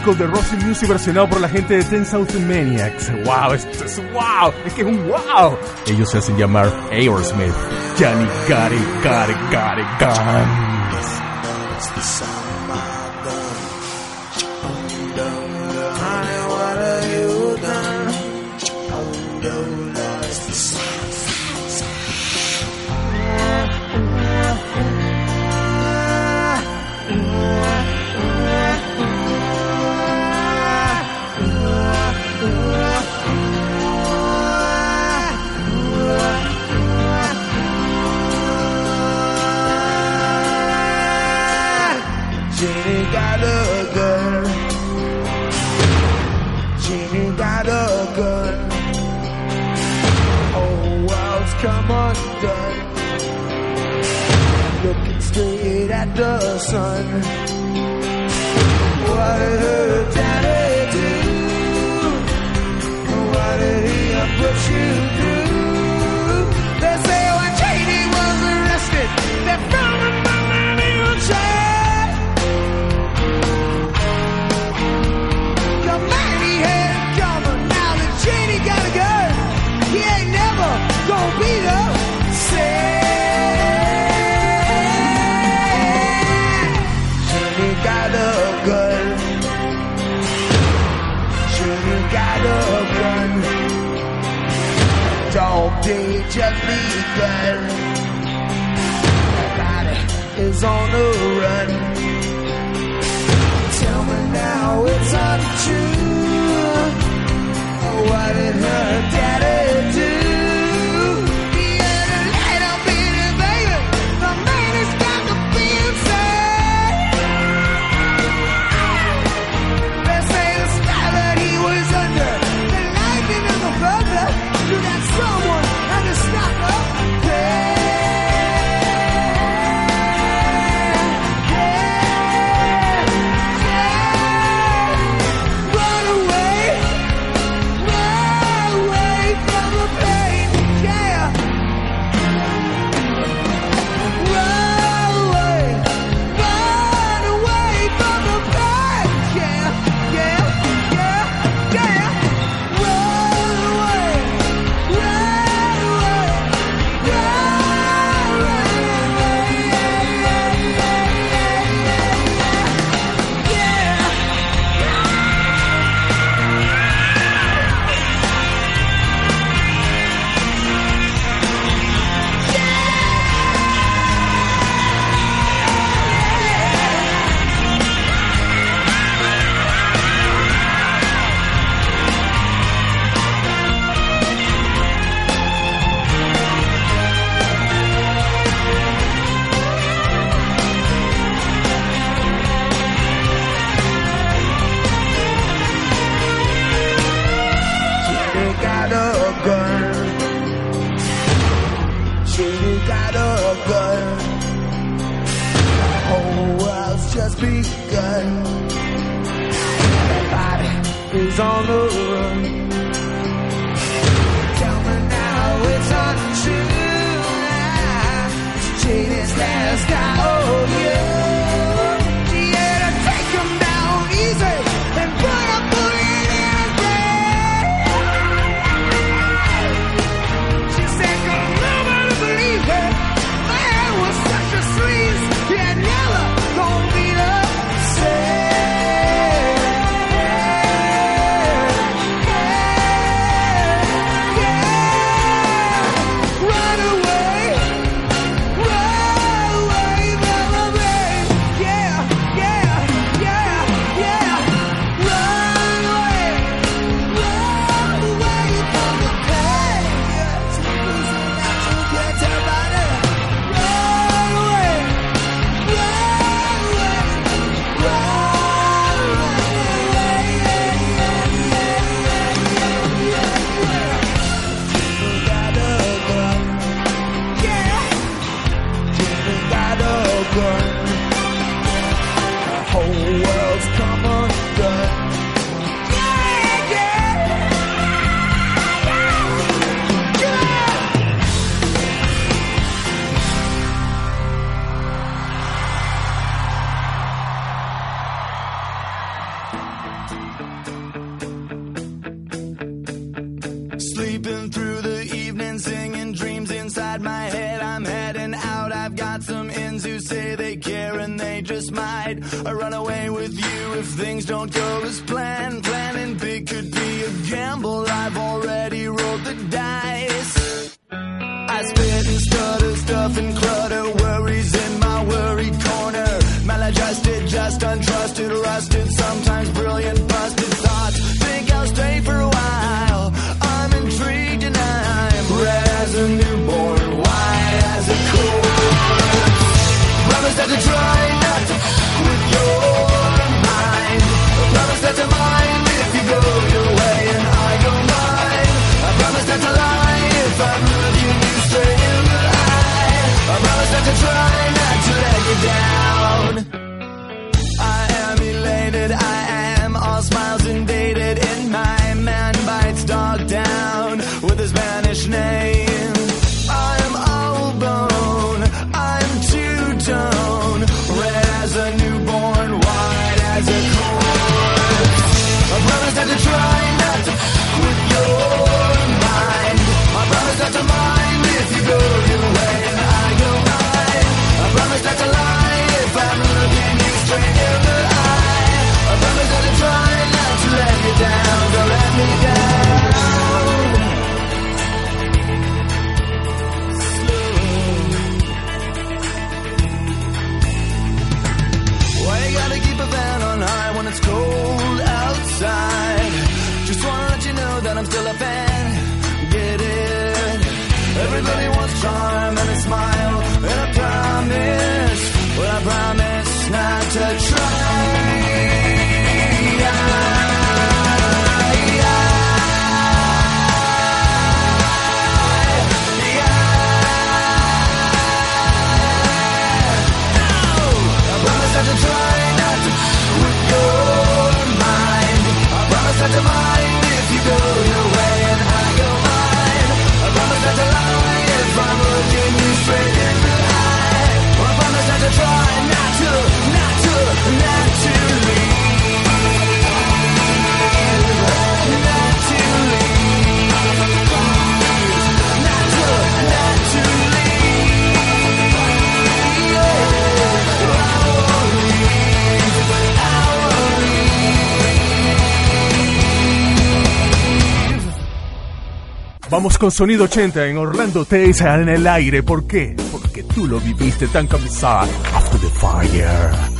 disco de Rosy Music versionado por la gente de Ten South Maniacs. ¡Wow! ¡Esto es wow! ¡Es que es un wow! Ellos se hacen llamar Aerosmith. Johnny Gary Vamos con Sonido 80 en Orlando Texas en el aire. ¿Por qué? Porque tú lo viviste tan camisado. After the fire.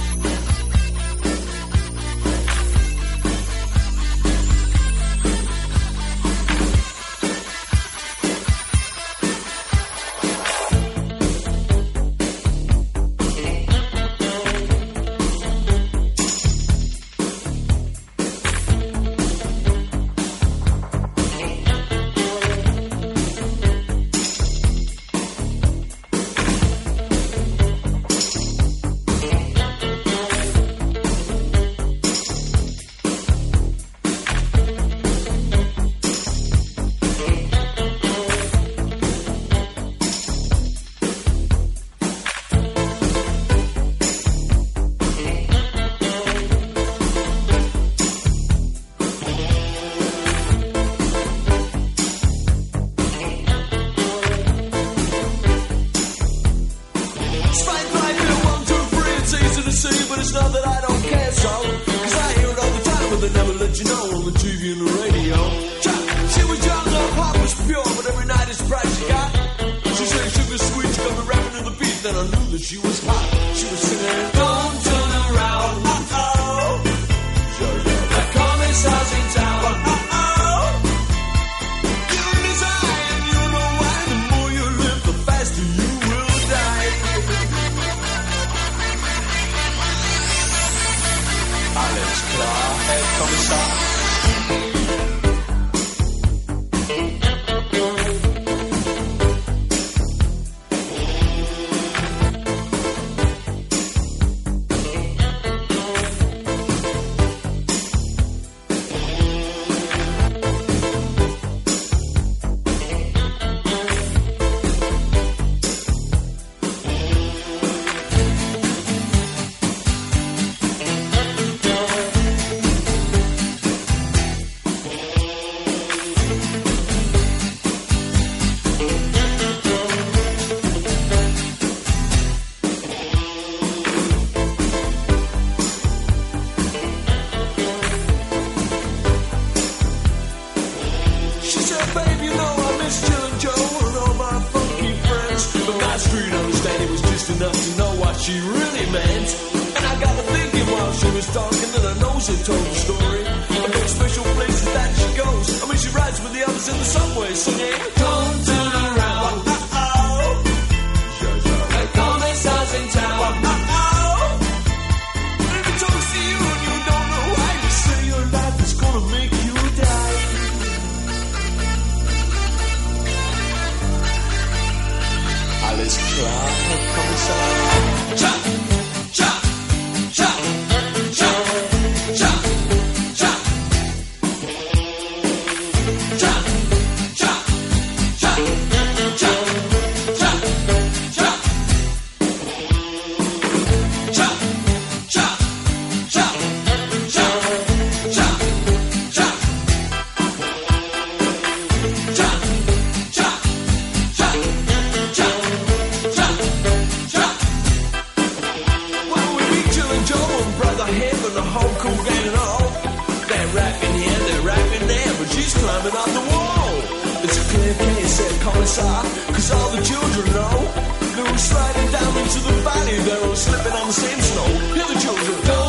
any place said commissar, cause all the children know. They sliding down into the valley, they were slipping on the same snow. Here the children go.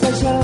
三峡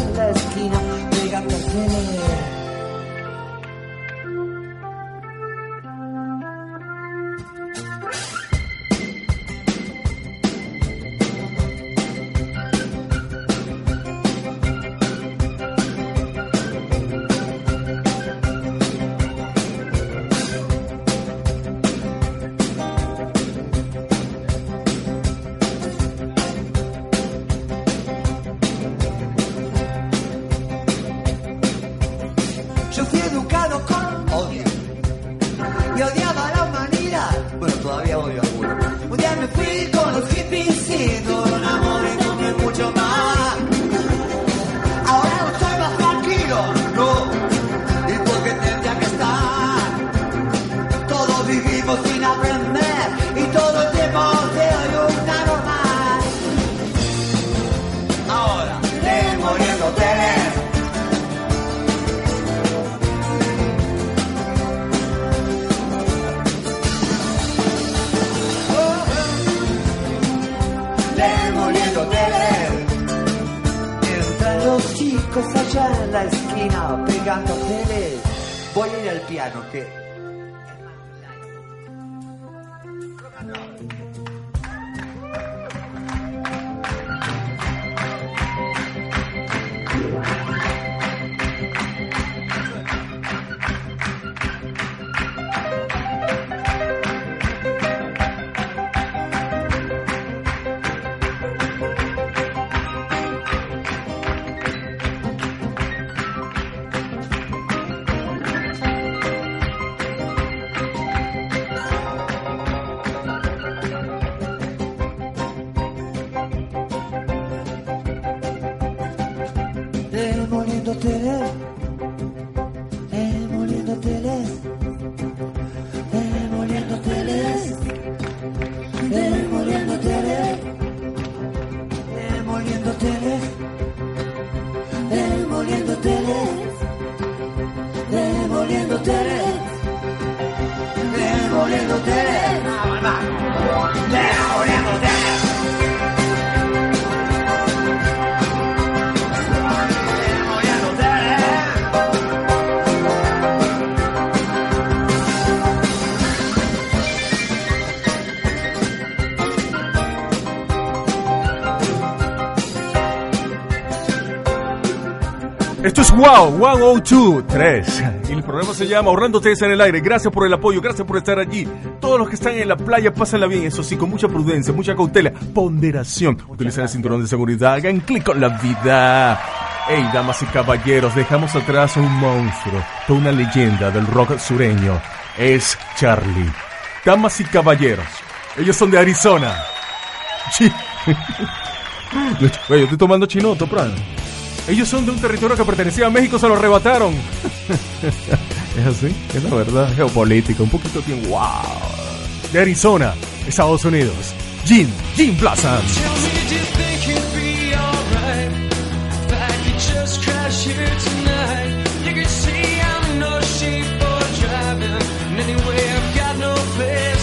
Wow, Wow 2, 3. Y el programa se llama Ahorrando Ustedes en el Aire. Gracias por el apoyo, gracias por estar allí. Todos los que están en la playa, pásenla bien. Eso sí, con mucha prudencia, mucha cautela, ponderación. Utilicen el cinturón de seguridad, hagan clic con la vida. Hey, damas y caballeros, dejamos atrás a un monstruo, toda una leyenda del rock sureño. Es Charlie. Damas y caballeros, ellos son de Arizona. Sí. Yo estoy tomando chinoto, Pran. Ellos son de un territorio que pertenecía a México, se lo arrebataron. es así, es la verdad, geopolítica, un poquito bien wow. De Arizona, Estados Unidos. Jim, Jim you can see I'm no shape for driving, and anyway I've got no place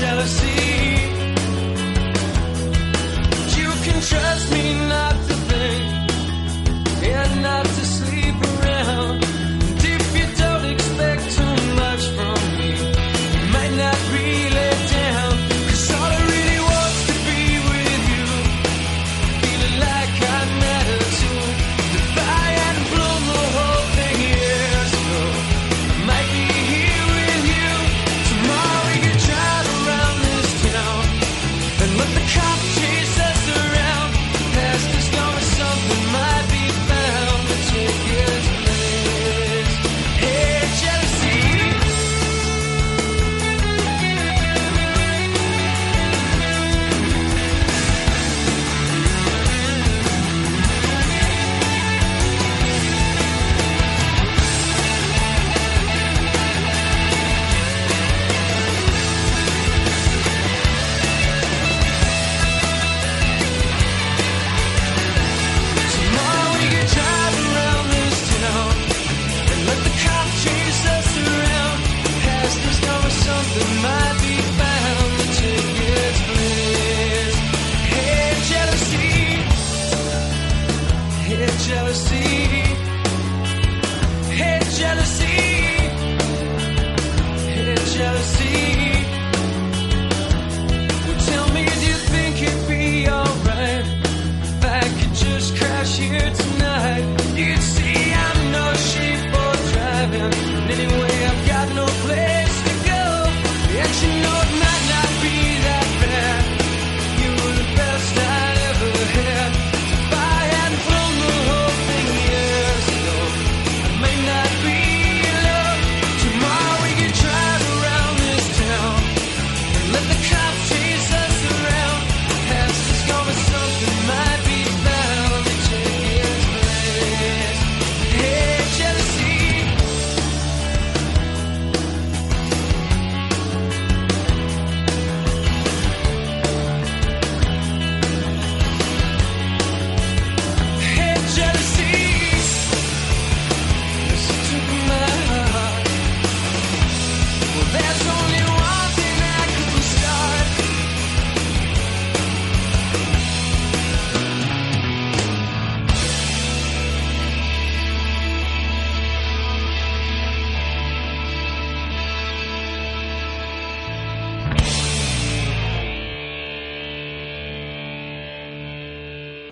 Hey,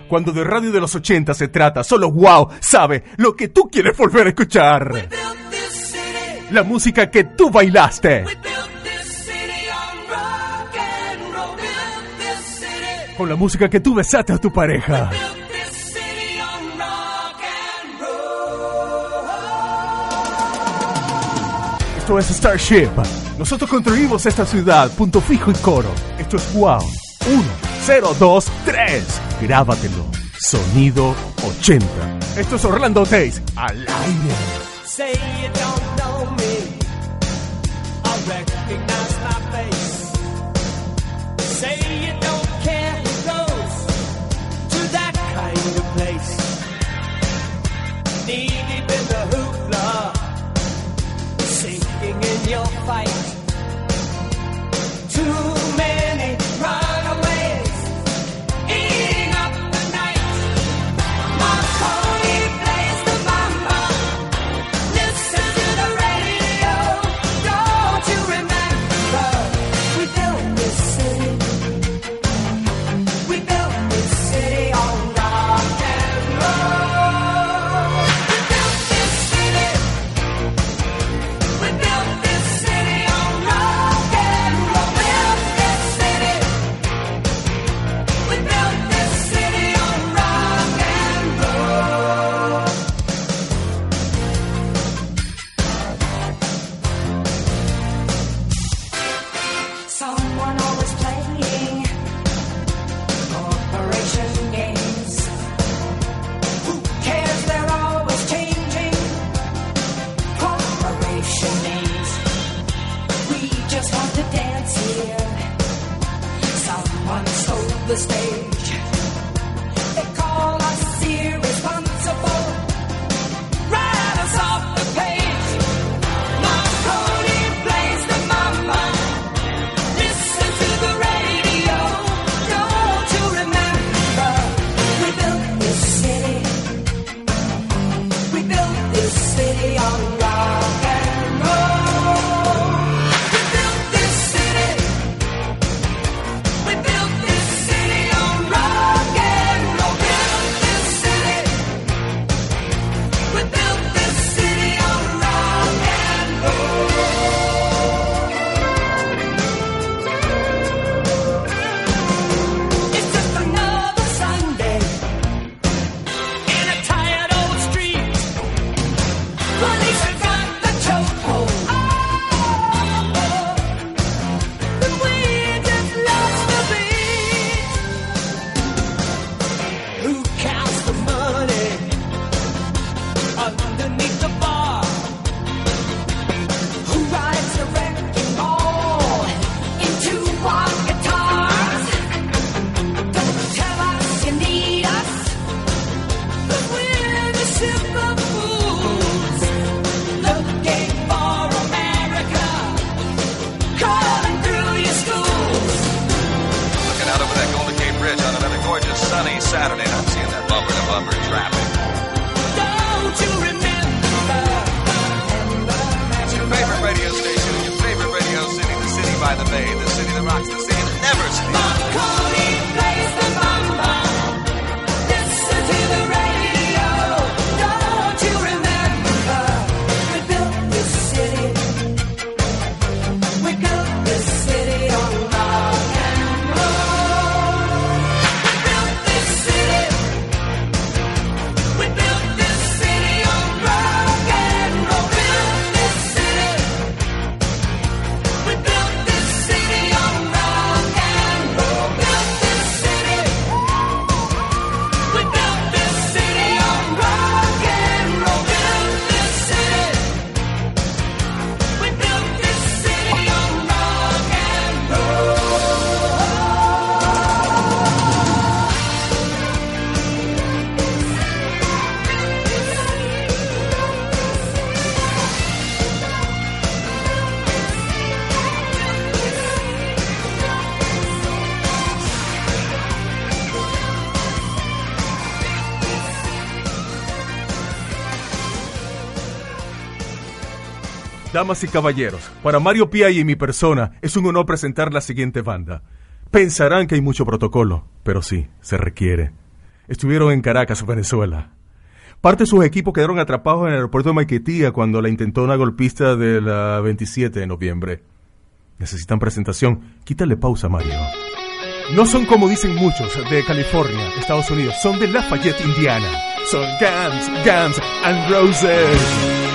Cuando de radio de los 80 se trata, solo Wow sabe lo que tú quieres volver a escuchar. La música que tú bailaste. Con la música que tú besaste a tu pareja. Esto es Starship. Nosotros construimos esta ciudad, punto fijo y coro. Esto es Wow. 1, 0, 2, 3. Grábatelo. Sonido 80. Esto es Orlando Tays al aire. Say you don't know me. I recognize my face. Say you don't care who goes to that kind of place. Knee deep in the hoopla, sinking in your fight. Damas y caballeros, para Mario Pia y mi persona es un honor presentar la siguiente banda. Pensarán que hay mucho protocolo, pero sí, se requiere. Estuvieron en Caracas, Venezuela. Parte de sus equipos quedaron atrapados en el aeropuerto de Maiquetía cuando la intentó una golpista de la 27 de noviembre. Necesitan presentación. Quítale pausa, Mario. No son como dicen muchos de California, Estados Unidos. Son de Lafayette, Indiana. Son Guns, Guns and Roses.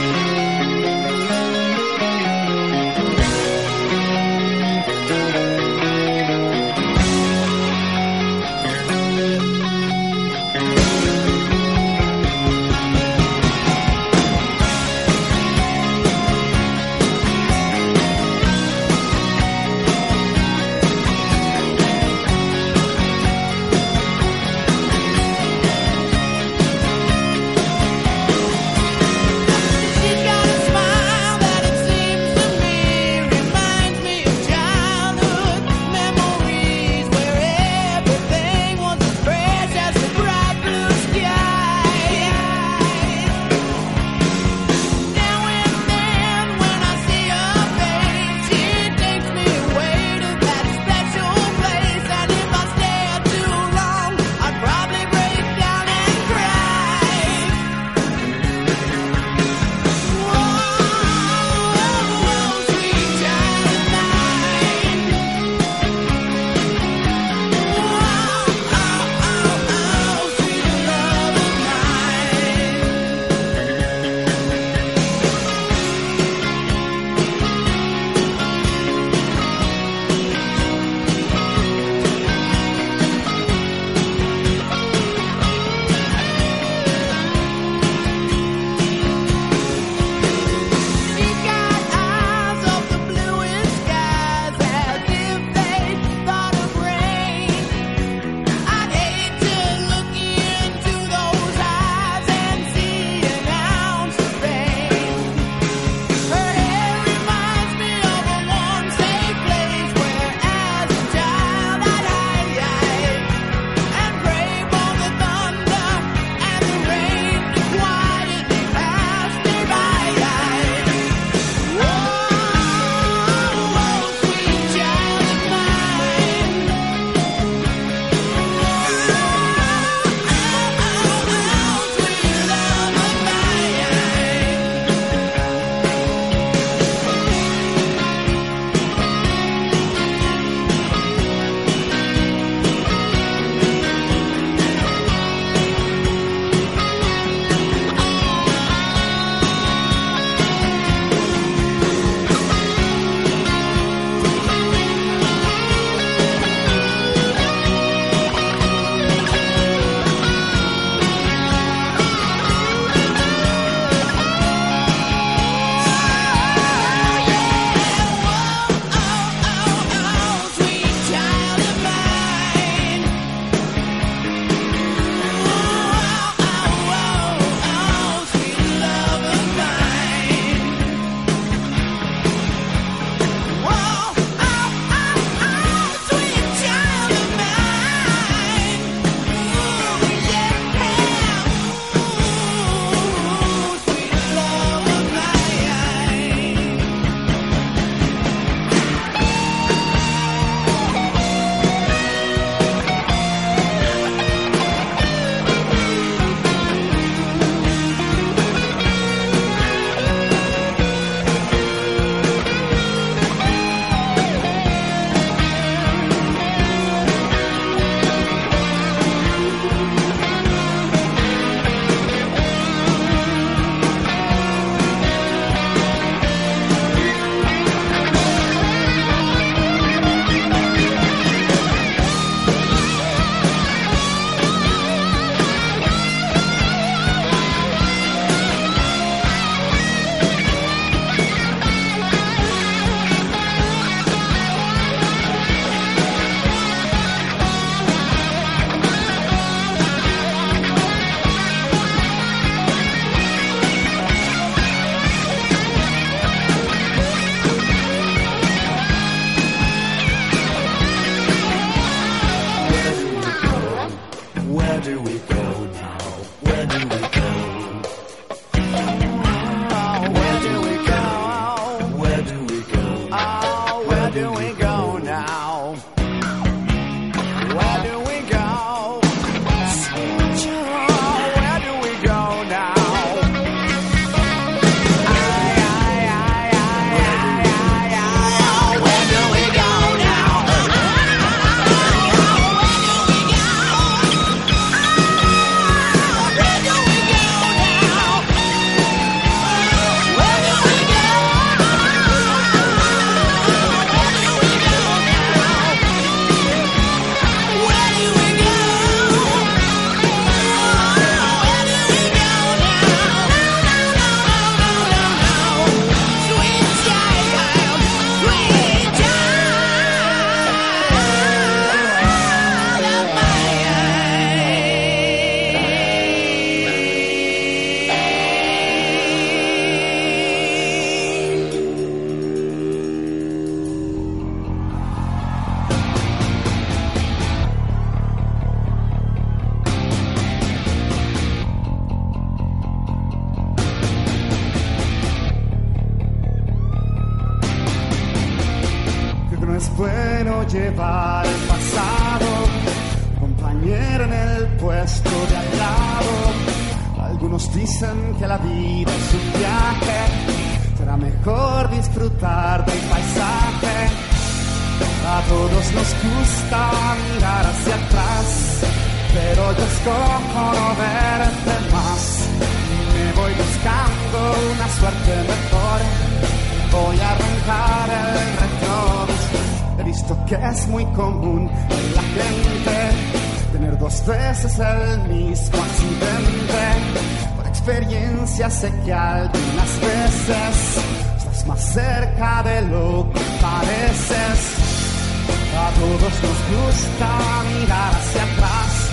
Gusta mirar hacia atrás,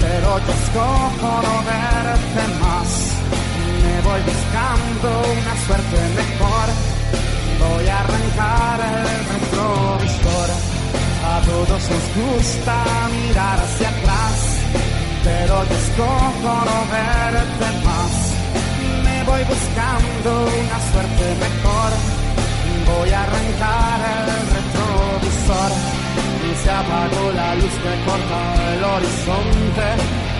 pero yo escojo no verte más. Me voy buscando una suerte mejor, voy a arrancar el retrovisor. A todos nos gusta mirar hacia atrás, pero yo escojo no verte más. Me voy buscando una suerte mejor, voy a arrancar el retrovisor. Se apagó la luz que corta el horizonte.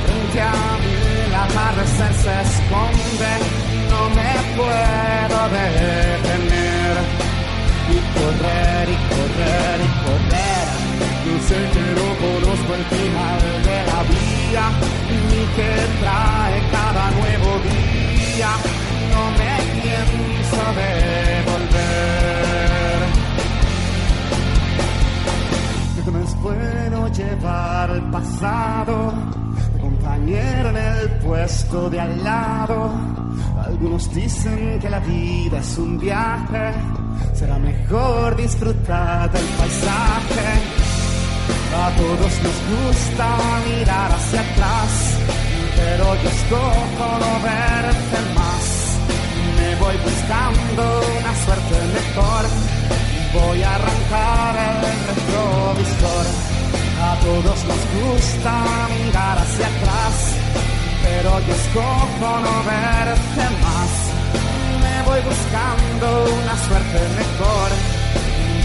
Frente a mí la atardecer se esconde. No me puedo detener. Y correr, y correr, y correr. Yo sé que no conozco el final de la vía. Ni que trae cada nuevo día. No me pienso devolver. Bueno llevar el pasado compañero en el puesto de al lado. Algunos dicen que la vida es un viaje, será mejor disfrutar del paisaje. A todos nos gusta mirar hacia atrás, pero yo escojo no verte más. Me voy buscando una suerte mejor voy a arrancar el retrovisor. A todos nos gusta mirar hacia atrás, pero yo escojo no verte más. Me voy buscando una suerte mejor.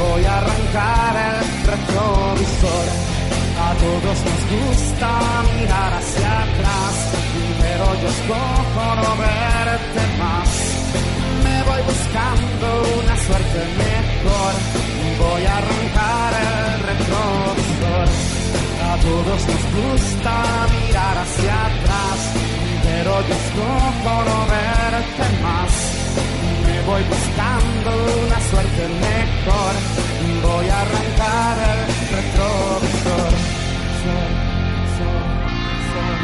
Voy a arrancar el retrovisor. A todos nos gusta mirar hacia atrás, pero yo escojo no verte más voy buscando una suerte mejor. Voy a arrancar el retrovisor. A todos nos gusta mirar hacia atrás, pero yo escojo no verte más. Me voy buscando una suerte mejor. Voy a arrancar el retrovisor. Sol, sol, sol,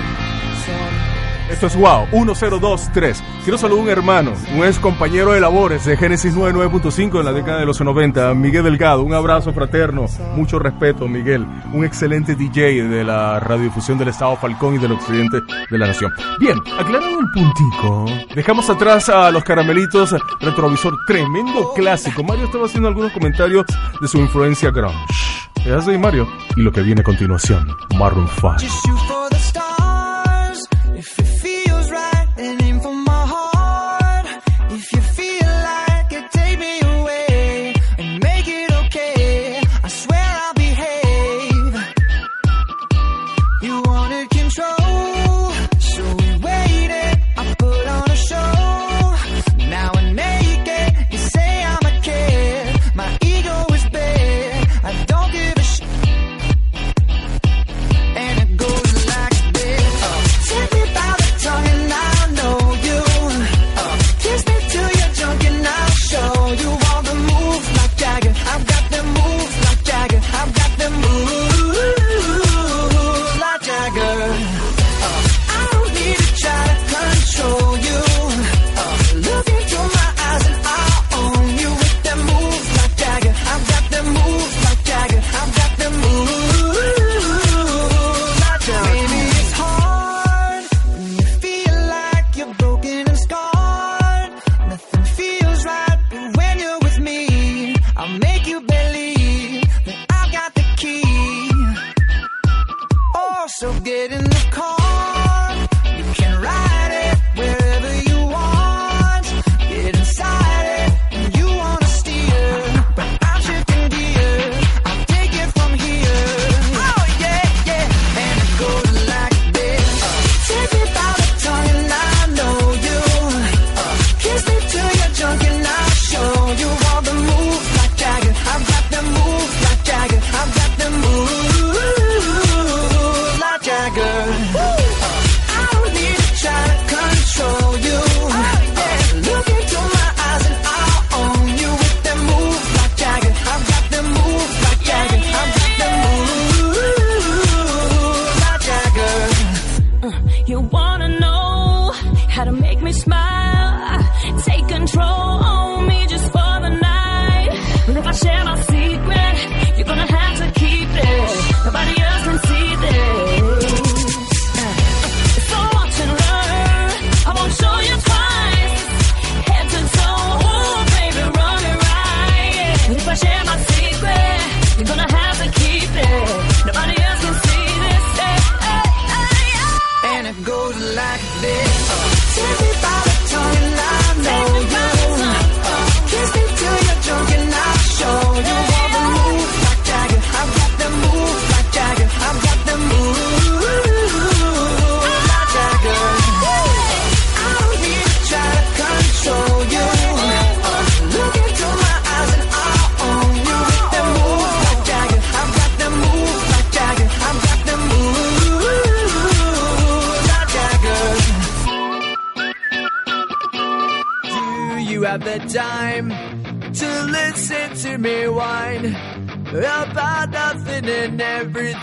sol. Esto es Wow, 1023. Quiero saludar a un hermano, un ex compañero de labores de Génesis 99.5 en la década de los 90, Miguel Delgado. Un abrazo fraterno, mucho respeto, Miguel. Un excelente DJ de la radiodifusión del Estado Falcón y del occidente de la nación. Bien, aclarado el puntico, dejamos atrás a los caramelitos retrovisor, tremendo clásico. Mario estaba haciendo algunos comentarios de su influencia grunge. Es así, Mario. Y lo que viene a continuación, Maroon 5.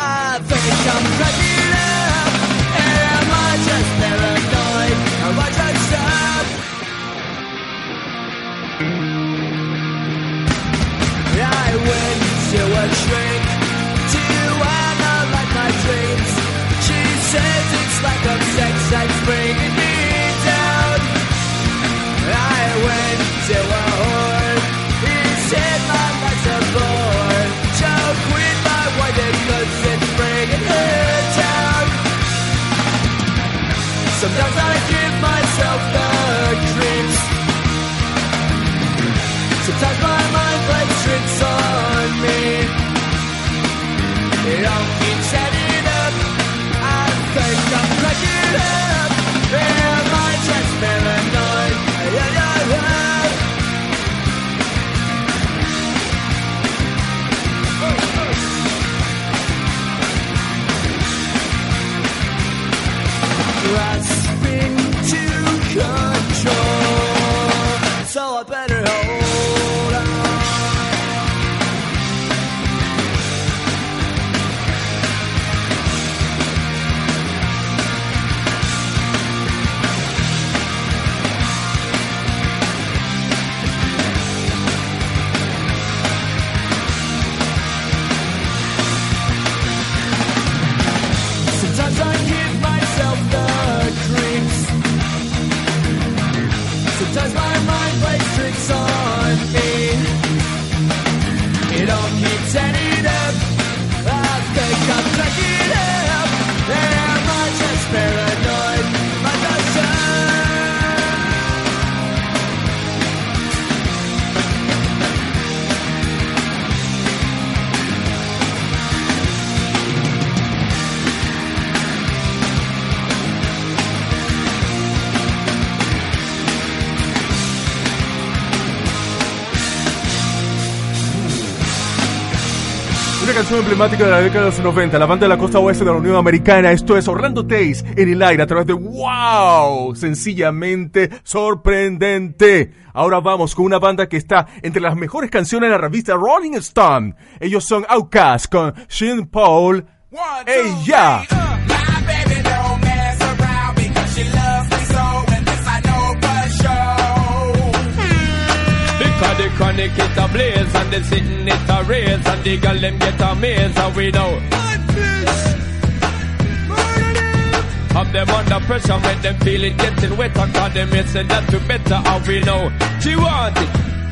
I think I'm cracking. Am I just paranoid? Am I just? I went to a to my dreams. She says it's like a sex that's bringing me down. I went to Una canción emblemática de la década de los 90, la banda de la costa oeste de la Unión Americana. Esto es Orlando Tays en el aire a través de ¡Wow! Sencillamente sorprendente. Ahora vamos con una banda que está entre las mejores canciones de la revista Rolling Stone. Ellos son Outkast con Sean Paul. Chronic it a blaze and the sitting it a raise and the girl them get amazed and we know. Have them under pressure, make them feel it getting wetter, cause them say that to better, and we know. She want it.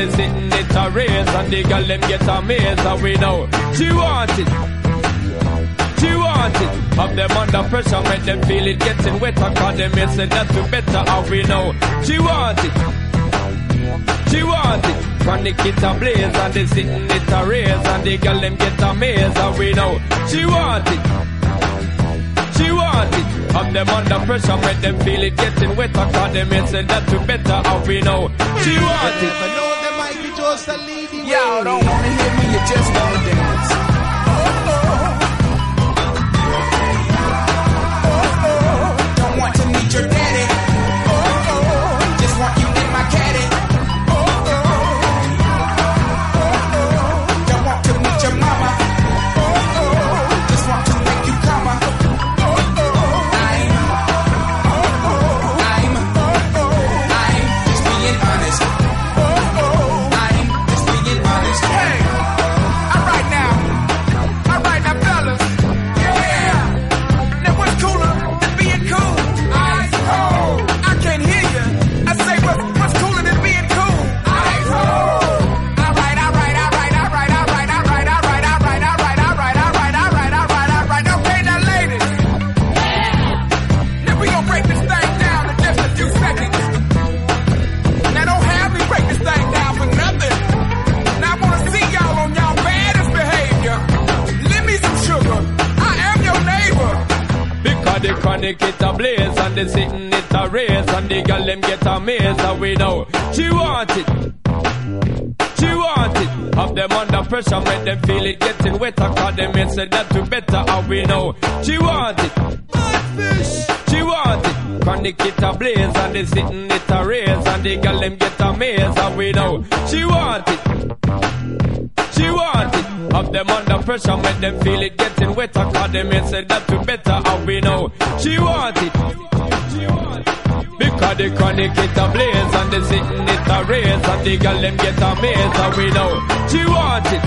The sitting it a raise and the girl them get amazed and we know. She want it. She want it. Have them under pressure, make them feel it getting wetter, cause them may say that to better, and we know. She want it. She want it. Chronic it a blaze and the sitting it a raise and the girl them get amazed and we know. She want it. She want it. Have them under pressure, make them feel it getting wetter, cause them may say that to better, and we know. She want it course I lead way. Y'all don't wanna hear me, you just wanna dance. Oh, oh. Oh, don't want to meet your daddy. Chronic it a blaze and they sitting it a race and the girl them get amazed and we know she want it. She want it. Have them under pressure, make them feel it getting wetter. Cause them may say that to better, and we know she want it. She want it. Chronic it a blaze and the sitting it a raise and the girl them get amazed, and we know she want it. It. Have them under pressure, make them feel it getting wetter. Cause them may say that to better, and we know she want it. Because the chronic it a blaze and the sitting it a raise and the girl them get amazed and we know she want it.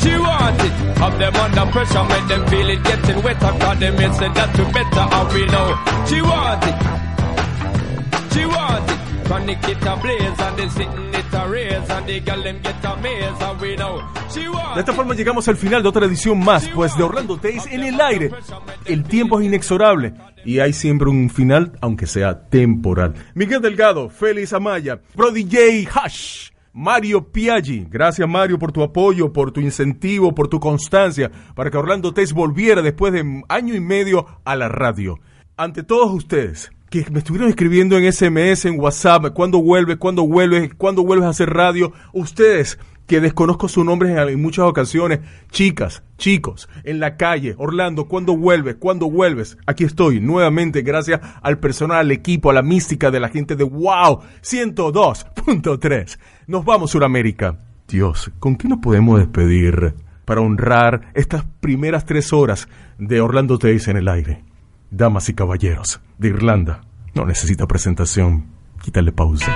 She want it. Have them under pressure, make them feel it getting wetter. Cause them may say that to better and we know she want it. She want it. Chronic it a blaze and the sitting it a raise and the girl them get amazed and we know she De esta forma llegamos al final de otra edición más, pues de Orlando Days en el aire. El tiempo es inexorable y hay siempre un final, aunque sea temporal. Miguel Delgado, Félix Amaya, Brody J. Hash. Mario Piaggi, gracias Mario por tu apoyo, por tu incentivo, por tu constancia, para que Orlando Days volviera después de año y medio a la radio. Ante todos ustedes, que me estuvieron escribiendo en SMS, en WhatsApp, cuándo vuelves, cuándo vuelves, cuándo vuelves a hacer radio. Ustedes, que desconozco sus nombres en, muchas ocasiones, chicas, chicos, en la calle, Orlando, ¿cuándo vuelves? ¿Cuándo vuelves? Aquí estoy, nuevamente, gracias al personal, al equipo, a la mística de la gente de Wow 102.3. Nos vamos, Suramérica. Dios, ¿con qué nos podemos despedir para honrar estas primeras tres horas de Orlando Days en el aire? Damas y caballeros de Irlanda, no necesita presentación. Quítale pausa.